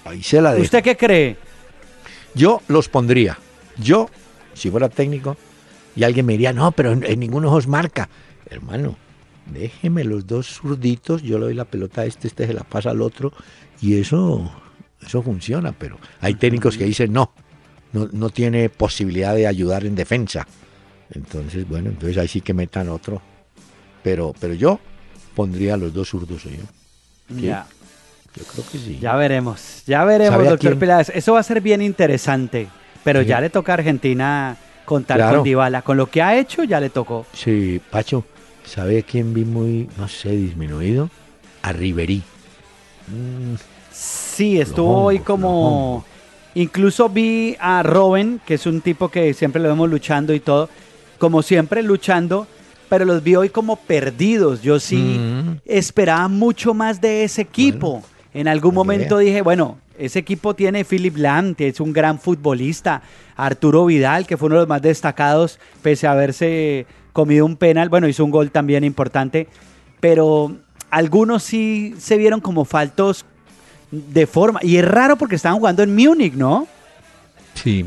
ahí se la ¿Usted qué cree? Yo los pondría. Yo, si fuera técnico, y alguien me diría, no, pero en, ninguno os marca. Hermano, déjeme los dos zurditos, yo le doy la pelota a este, este se la pasa al otro, y eso, eso funciona, pero hay técnicos que dicen, no, no, no tiene posibilidad de ayudar en defensa. Entonces, bueno, entonces ahí sí que metan otro. Pero, pero yo pondría los dos zurdos. Ya. Yo creo que sí. Ya veremos, ya veremos, doctor Peláez. Eso va a ser bien interesante. Pero ya le toca a Argentina contar con Dybala. Con lo que ha hecho, ya le tocó. Sí, Pacho, ¿sabe quién vi muy, no sé, disminuido? A Riverí. Mm. Sí, estuvo hoy como... Incluso vi a Robin, que es un tipo que siempre lo vemos luchando y todo, como siempre luchando, pero los vi hoy como perdidos. Yo sí mm. esperaba mucho más de ese equipo. En algún momento dije, bueno, ese equipo tiene Philip Lam, que es un gran futbolista, Arturo Vidal, que fue uno de los más destacados, pese a haberse comido un penal, bueno, hizo un gol también importante, pero algunos sí se vieron como faltos de forma, y es raro porque estaban jugando en Múnich, ¿no? Sí,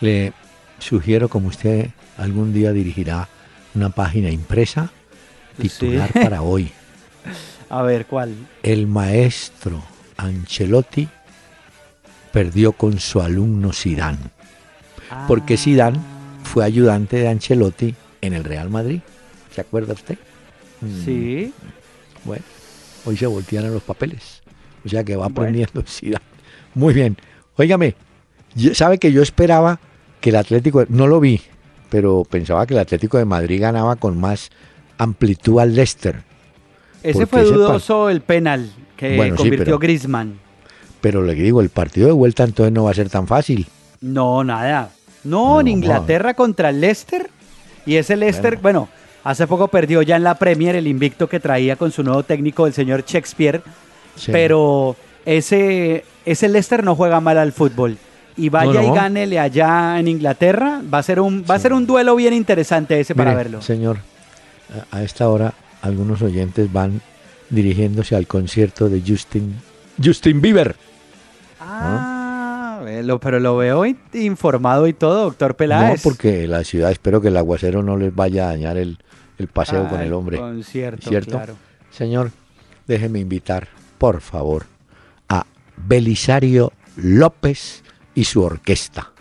le sugiero como usted algún día dirigirá una página impresa titular para hoy. *laughs* A ver, ¿cuál? El maestro Ancelotti perdió con su alumno Sidán. Porque Sidán fue ayudante de Ancelotti en el Real Madrid. ¿Se acuerda usted? Mm. Sí. Bueno, hoy se voltean los papeles. O sea que va aprendiendo *laughs* Sidán. Muy bien. Óigame, ¿sabe que yo esperaba que el Atlético, no lo vi, pero pensaba que el Atlético de Madrid ganaba con más amplitud al Leicester. Ese fue dudoso el penal que convirtió Griezmann. Pero le digo, el partido de vuelta entonces no va a ser tan fácil. No, nada. No, en Inglaterra contra el Leicester. Y ese Leicester, bueno. hace poco perdió ya en la Premier el invicto que traía con su nuevo técnico, el señor Shakespeare. Pero ese, ese Leicester no juega mal al fútbol y vaya y gánele allá en Inglaterra, va a ser un, va a ser un duelo bien interesante ese para verlo. Señor, a esta hora algunos oyentes van dirigiéndose al concierto de Justin, Justin Bieber. Ah, pero lo veo informado y todo, doctor Peláez. No, porque la ciudad, espero que el aguacero no les vaya a dañar el, paseo con el hombre. Concierto, ¿Cierto? Claro. Señor, déjeme invitar, por favor, a Belisario López y su orquesta.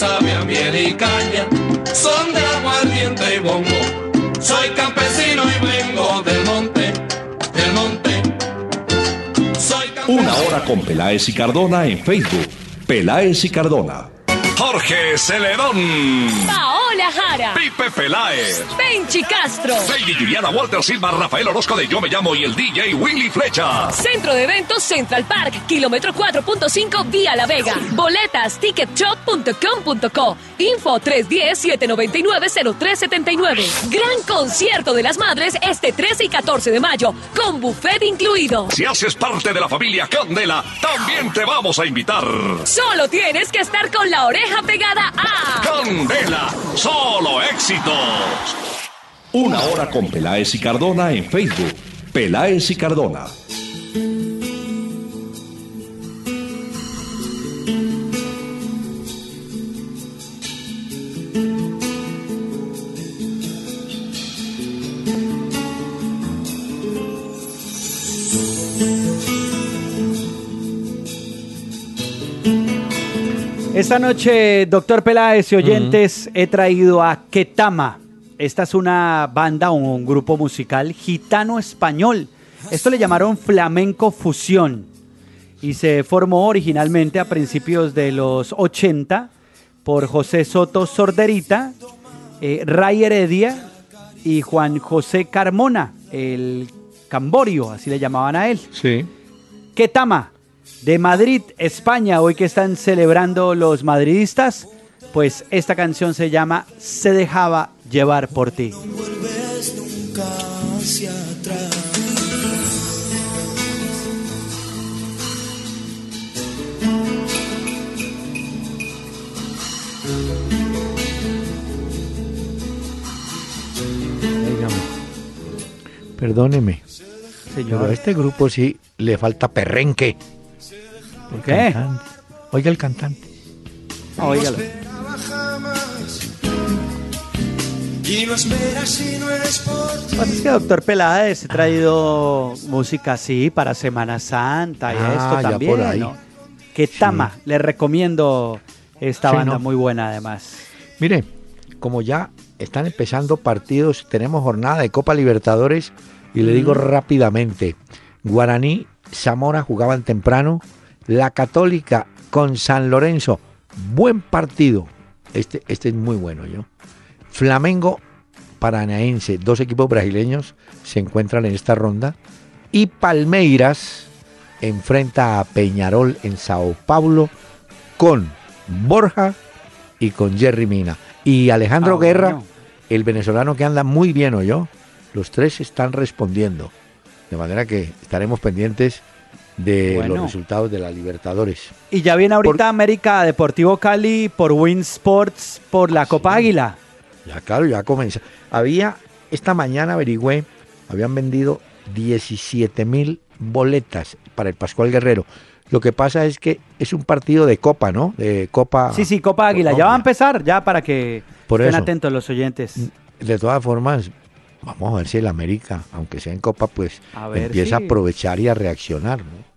Sabe a miel y caña, son de aguardiente y bongo. Soy campesino y vengo del monte, del monte. Soy Una hora con Peláez y Cardona en Facebook. Peláez y Cardona. Jorge Celedón. Paola Jara. Pipe Peláez. Benchi Castro. Lady Juliana Walter Silva, Rafael Orozco de Yo Me Llamo y el DJ Willy Flecha. Centro de Eventos Central Park, kilómetro 4.5 Vía La Vega. Boletas ticketshop.com.co. Info 310-799-0379. Gran concierto de las madres este 13 y 14 de mayo, con buffet incluido. Si haces parte de la familia Candela, también te vamos a invitar. Solo tienes que estar con la oreja pegada a Candela, solo éxitos. Una hora con Peláez y Cardona en Facebook. Peláez y Cardona. Esta noche, doctor Peláez y oyentes, he traído a Ketama. Esta es una banda o un grupo musical gitano español. Esto le llamaron flamenco fusión y se formó originalmente a principios de los 80 por José Soto Sorderita, eh, Ray Heredia y Juan José Carmona. El Camborio, así le llamaban a él. Sí. Ketama, de Madrid, España, hoy que están celebrando los madridistas, pues esta canción se llama Se dejaba llevar por ti. Perdóneme. Señor. a este grupo sí le falta perrenque. ¿Por qué? Oiga el cantante. Óigalo. Y no esperas si no es por ti. Pues es que Doctor Peláez he traído música así para Semana Santa y Ah, esto también. por ahí. ¿no? Que Tama, le recomiendo esta Sí, banda ¿no? muy buena además. Mire, como ya están empezando partidos, tenemos jornada de Copa Libertadores y le digo rápidamente, Guaraní, Zamora jugaban temprano, la Católica con San Lorenzo, buen partido, este, este es muy bueno yo. Flamengo, Paranaense, dos equipos brasileños se encuentran en esta ronda y Palmeiras enfrenta a Peñarol en Sao Paulo con Borja y con Jerry Mina. Y Alejandro Ah, Guerra, bueno. el venezolano que anda muy bien, ¿o yo? Los tres están respondiendo. De manera que estaremos pendientes de Bueno. los resultados de la Libertadores. Y ya viene ahorita Por- América Deportivo Cali por Win Sports por la Copa Águila. Ya, claro, ya comienza. Había, esta mañana averigüé, habían vendido 17 mil boletas para el Pascual Guerrero. Lo que pasa es que es un partido de Copa, ¿no? De Copa. Sí, sí, Copa Águila. Ya va a empezar, ya para que Por estén eso. atentos los oyentes. De todas formas, vamos a ver si el América, aunque sea en Copa, pues A ver, empieza sí. a aprovechar y a reaccionar, ¿no?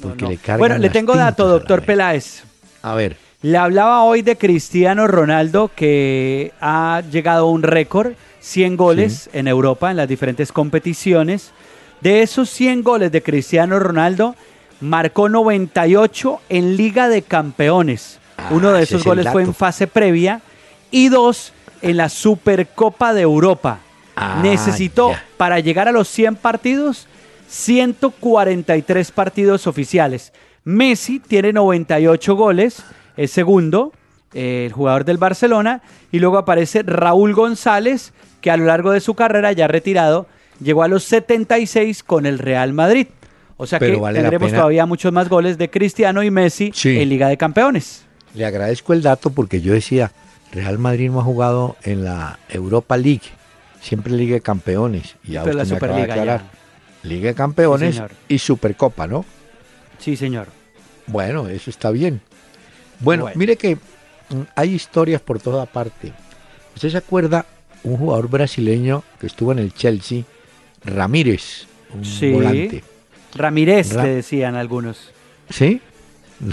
No, Porque no. le cargan Bueno, le tengo dato, doctor. Peláez. A ver, Le hablaba hoy de Cristiano Ronaldo que ha llegado a un récord, 100 goles en Europa en las diferentes competiciones. De esos 100 goles de Cristiano Ronaldo, marcó 98 en Liga de Campeones. Ah, Uno de esos es goles fue en fase previa y dos en la Supercopa de Europa. Ah, Necesitó para llegar a los 100 partidos 143 partidos oficiales. Messi tiene 98 goles, es segundo, eh, el jugador del Barcelona, y luego aparece Raúl González, que a lo largo de su carrera ya retirado, llegó a los 76 con el Real Madrid. O sea Pero que vale tendremos todavía muchos más goles de Cristiano y Messi Sí. en Liga de Campeones. le agradezco el dato porque yo decía, Real Madrid no ha jugado en la Europa League, siempre Liga de Campeones. Y Pero la Superliga. Liga de Campeones Sí, y Supercopa, ¿no? Sí, señor. Bueno, eso está bien. Bueno, Bueno. mire que mm, hay historias por toda parte. ¿Usted se acuerda un jugador brasileño que estuvo en el Chelsea, Ramírez, un Sí. volante? Ramírez, Ra- le decían algunos. ¿Sí?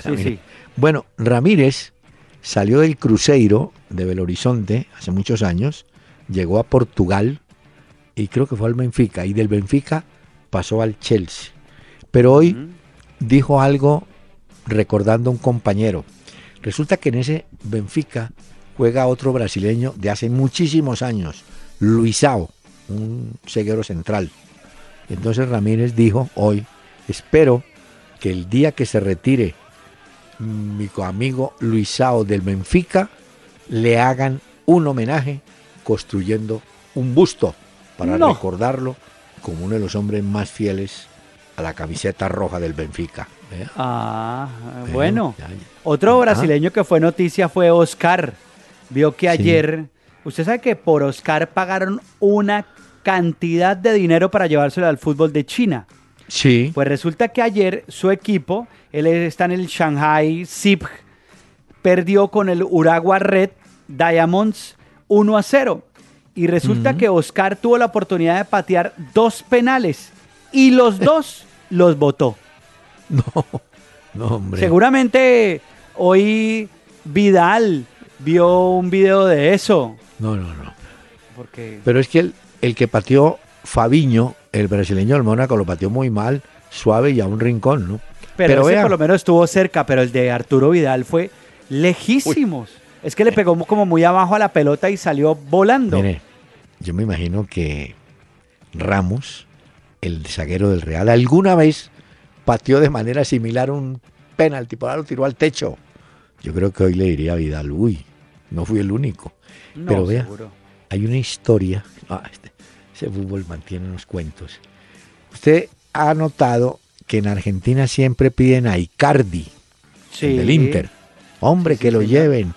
Sí, sí. Bueno, Ramírez salió del Cruzeiro de Belo Horizonte hace muchos años, llegó a Portugal y creo que fue al Benfica y del Benfica pasó al Chelsea. Pero hoy dijo algo recordando a un compañero. Resulta que en ese Benfica juega otro brasileño de hace muchísimos años, Luisao, un ceguero central. Entonces Ramírez dijo hoy, espero que el día que se retire mi amigo Luisao del Benfica le hagan un homenaje construyendo un busto para No. recordarlo como uno de los hombres más fieles a la camiseta roja del Benfica. Vea, Ah, bueno. ya, ya. Otro Ah. brasileño que fue noticia fue Oscar. Vio que Sí. ayer, usted sabe que por Oscar pagaron una cantidad de dinero para llevárselo al fútbol de China. Sí, Pues resulta que ayer su equipo, él está en el Shanghai Zip, perdió con el Uragua Red Diamonds 1 a 0. Y resulta que Oscar tuvo la oportunidad de patear dos penales y los *laughs* dos los votó. no, no, hombre. Seguramente hoy Vidal vio un video de eso. No, no, no. Porque Pero es que el, el que pateó Fabiño, el brasileño del Mónaco, lo pateó muy mal, suave y a un rincón, ¿no? pero, pero ese vea. por lo menos estuvo cerca, pero el de Arturo Vidal fue lejísimos. Es que le pegó como muy abajo a la pelota y salió volando. Mire, yo me imagino que Ramos el zaguero del Real, alguna vez pateó de manera similar un penalti, por lo tiró al techo. Yo creo que hoy le diría a Vidal, uy, no fui el único. Pero vea, hay una historia, *laughs* ah, este, ese fútbol mantiene unos cuentos. Usted ha notado que en Argentina siempre piden a Icardi, del Inter. Hombre, que lo lleven.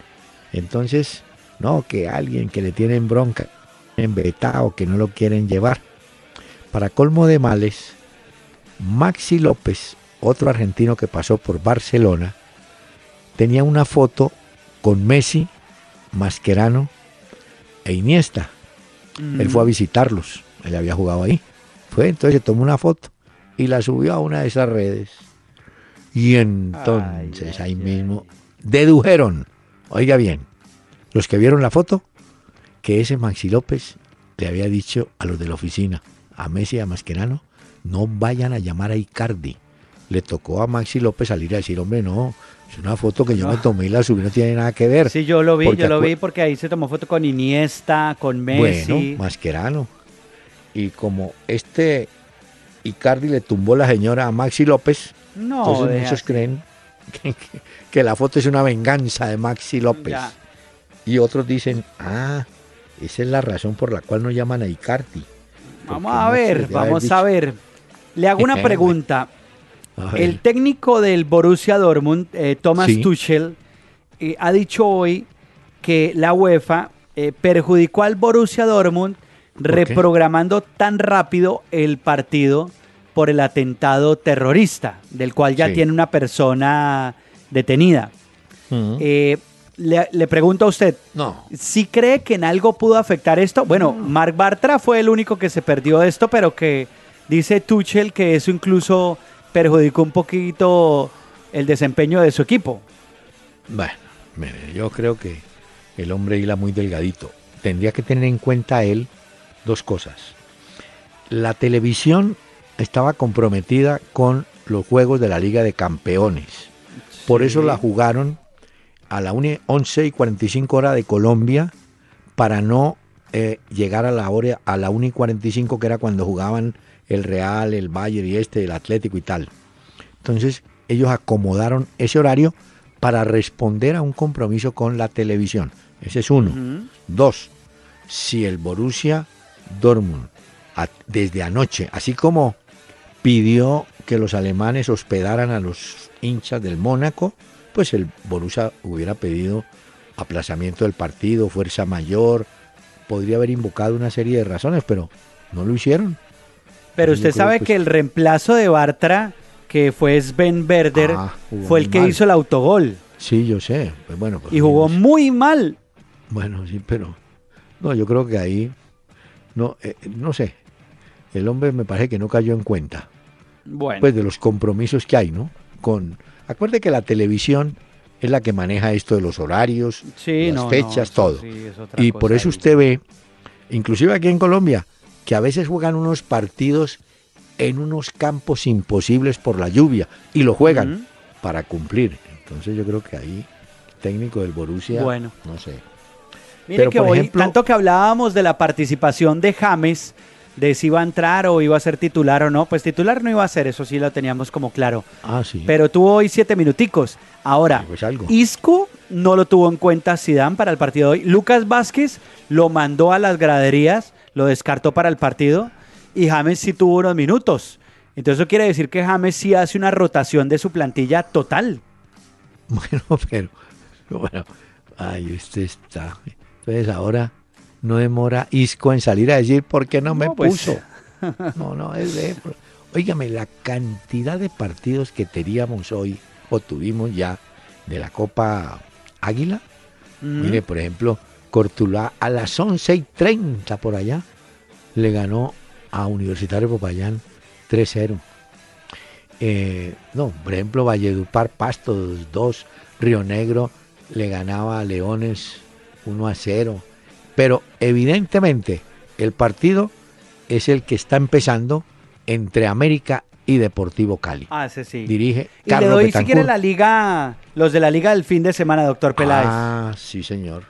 Entonces, no, que alguien que le tienen bronca, en o que no lo quieren llevar. Para colmo de males, Maxi López, otro argentino que pasó por Barcelona, tenía una foto con Messi, Mascherano e Iniesta. Él fue a mm. visitarlos, él había jugado ahí. Fue, entonces se tomó una foto y la subió a una de esas redes. Y entonces ahí mismo dedujeron, oiga bien, los que vieron la foto, que ese Maxi López le había dicho a los de la oficina, a Messi y a Mascherano, no vayan a llamar a Icardi. Le tocó a Maxi López salir a decir, hombre, no, es una foto que yo me tomé y la subí, no tiene nada que ver. Sí, yo lo vi, yo lo vi porque ahí se tomó foto con Iniesta, con Messi. Bueno, Mascherano. Y como este Icardi le tumbó la señora a Maxi López, no, entonces muchos creen que, la foto es una venganza de Maxi López. Y otros dicen, ah, esa es la razón por la cual no llaman a Icardi. Vamos a ver, vamos a ver. Le hago una pregunta. El técnico del Borussia Dortmund, eh, Thomas Tuchel, eh, ha dicho hoy que la UEFA eh, perjudicó al Borussia Dortmund reprogramando tan rápido el partido por el atentado terrorista, del cual ya tiene una persona detenida. Le, pregunto a usted, no. ¿si cree que en algo pudo afectar esto? Bueno, Mark Bartra fue el único que se perdió de esto, pero que dice Tuchel que eso incluso perjudicó un poquito el desempeño de su equipo. Bueno, mire, yo creo que el hombre hila muy delgadito. Tendría que tener en cuenta él dos cosas. La televisión estaba comprometida con los juegos de la Liga de Campeones. Por eso la jugaron a la 11 y 45 horas de Colombia para no eh, llegar a la hora a la 1 y 45 que era cuando jugaban el Real, el Bayern y este, el Atlético y tal. Entonces ellos acomodaron ese horario para responder a un compromiso con la televisión. Ese es uno. Dos, si el Borussia Dortmund desde anoche, así como pidió que los alemanes hospedaran a los hinchas del Mónaco, pues el Borussia hubiera pedido aplazamiento del partido, fuerza mayor, podría haber invocado una serie de razones, pero no lo hicieron. Pero usted sabe pues que el reemplazo de Bartra, que fue Sven Berder, ah, fue el que hizo el autogol. Sí, yo sé. Pues bueno, pues y jugó muy mal. Bueno, sí, pero no, yo creo que ahí no, eh, no sé. El hombre me parece que no cayó en cuenta. Bueno. Pues de los compromisos que hay, ¿no? Con Acuerde que la televisión es la que maneja esto de los horarios, las fechas, todo. y por eso usted ve, inclusive aquí en Colombia, que a veces juegan unos partidos en unos campos imposibles por la lluvia y lo juegan para cumplir. Entonces yo creo que ahí técnico del Borussia, bueno. no sé. Mire que hoy, tanto que hablábamos de la participación de James de si iba a entrar o iba a ser titular o no. Pues titular no iba a ser, eso sí lo teníamos como claro. Ah, sí. Pero tuvo hoy siete minuticos. Ahora, pues Isco no lo tuvo en cuenta Zidane para el partido de hoy. Lucas Vázquez lo mandó a las graderías, lo descartó para el partido. Y James sí tuvo unos minutos. Entonces eso quiere decir que James sí hace una rotación de su plantilla total. *laughs* Bueno, pero, bueno, ay, usted está. Entonces ahora no demora Isco en salir a decir por qué no, me pues. puso. *laughs* No, no, es de... Óigame, la cantidad de partidos que teníamos hoy o tuvimos ya de la Copa Águila. Mire, por ejemplo, Cortulá a las 11 y 30 por allá le ganó a Universitario Popayán 3-0. Eh, no, por ejemplo, Valledupar Pasto 2, Río Negro le ganaba a Leones 1 0. Pero evidentemente el partido es el que está empezando entre América y Deportivo Cali. Ah, ese sí. Dirige y le doy si quiere la liga, los de la liga del fin de semana, doctor Peláez. Ah, sí, señor.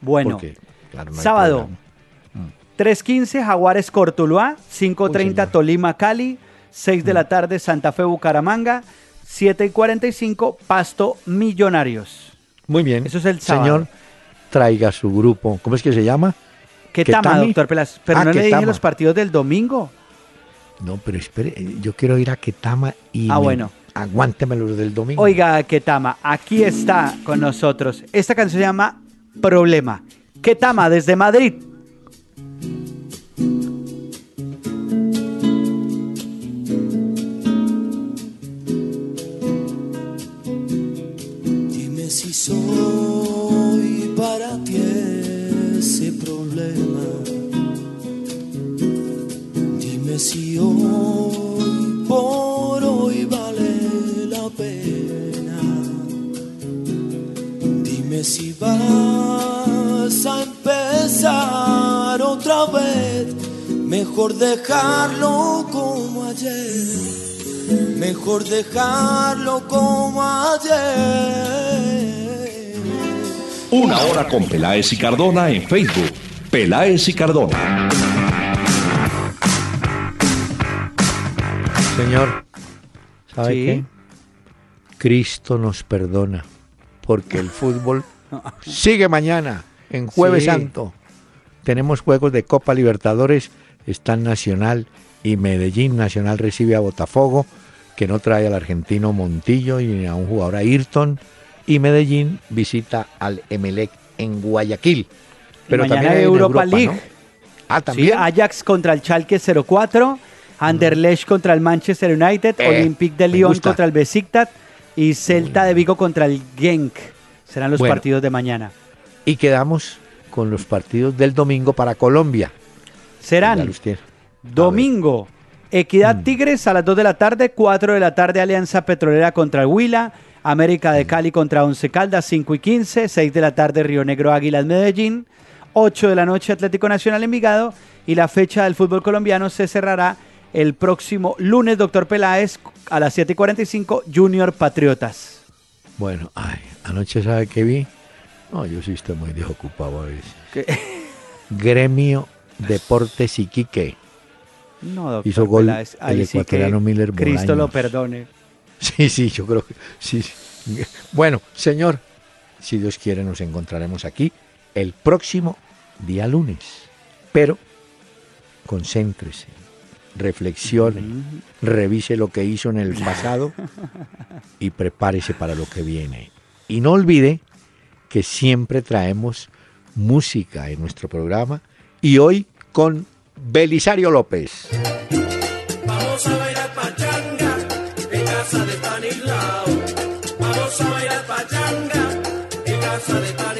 Bueno, sábado, 3.15 Jaguares Cortuluá, 5.30 Tolima Cali, 6 de la tarde Santa Fe Bucaramanga, 7 y 45 Pasto Millonarios. Muy bien. Eso es el sábado. Señor, traiga su grupo. ¿Cómo es que se llama? Ketama, doctor Pelas. Pero ah, no le dije los partidos del domingo. No, pero espere, yo quiero ir a Ketama y ah, bueno. aguánteme los del domingo. Oiga, Ketama, aquí está con nosotros. Esta canción se llama Problema. Ketama, desde Madrid. Dejarlo como ayer. Una hora con Peláez y Cardona en Facebook. Peláez y Cardona. Señor, ¿sabe qué? Cristo nos perdona, porque el fútbol sigue mañana, en Jueves Santo. Tenemos juegos de Copa Libertadores, están Nacional y Medellín. Nacional recibe a Botafogo, que no trae al argentino Montillo y a un jugador Ayrton y Medellín visita al Emelec en Guayaquil. Pero también hay Europa, League. Ah, también. Ajax contra el Schalke 04, Anderlecht contra el Manchester United, eh, Olympique de Lyon contra el Besiktas y Celta de Vigo contra el Genk. Serán los partidos de mañana. Y quedamos con los partidos del domingo para Colombia. Serán domingo. Equidad mm. Tigres a las 2 de la tarde, 4 de la tarde Alianza Petrolera contra el Huila, América de Cali contra Once Caldas, 5 y 15, 6 de la tarde Río Negro Águilas Medellín, 8 de la noche Atlético Nacional Envigado y la fecha del fútbol colombiano se cerrará el próximo lunes, doctor Peláez, a las 7 y 45, Junior Patriotas. Bueno, ay, anoche sabe qué vi. No, yo sí estoy muy desocupado a veces. Gremio *laughs* Deportes Iquique. No, doctor Hizo gol Peláez, el ecuatoriano Miller Cristo lo perdone. Sí, sí, yo creo que sí. Bueno, señor, si Dios quiere nos encontraremos aquí el próximo día lunes. Pero concéntrese, reflexione, revise lo que hizo en el pasado y prepárese para lo que viene. Y no olvide que siempre traemos música en nuestro programa y hoy con Belisario López. Vamos a bailar casa de Stanislao. Vamos a bailar pachanga en casa de Stanislao.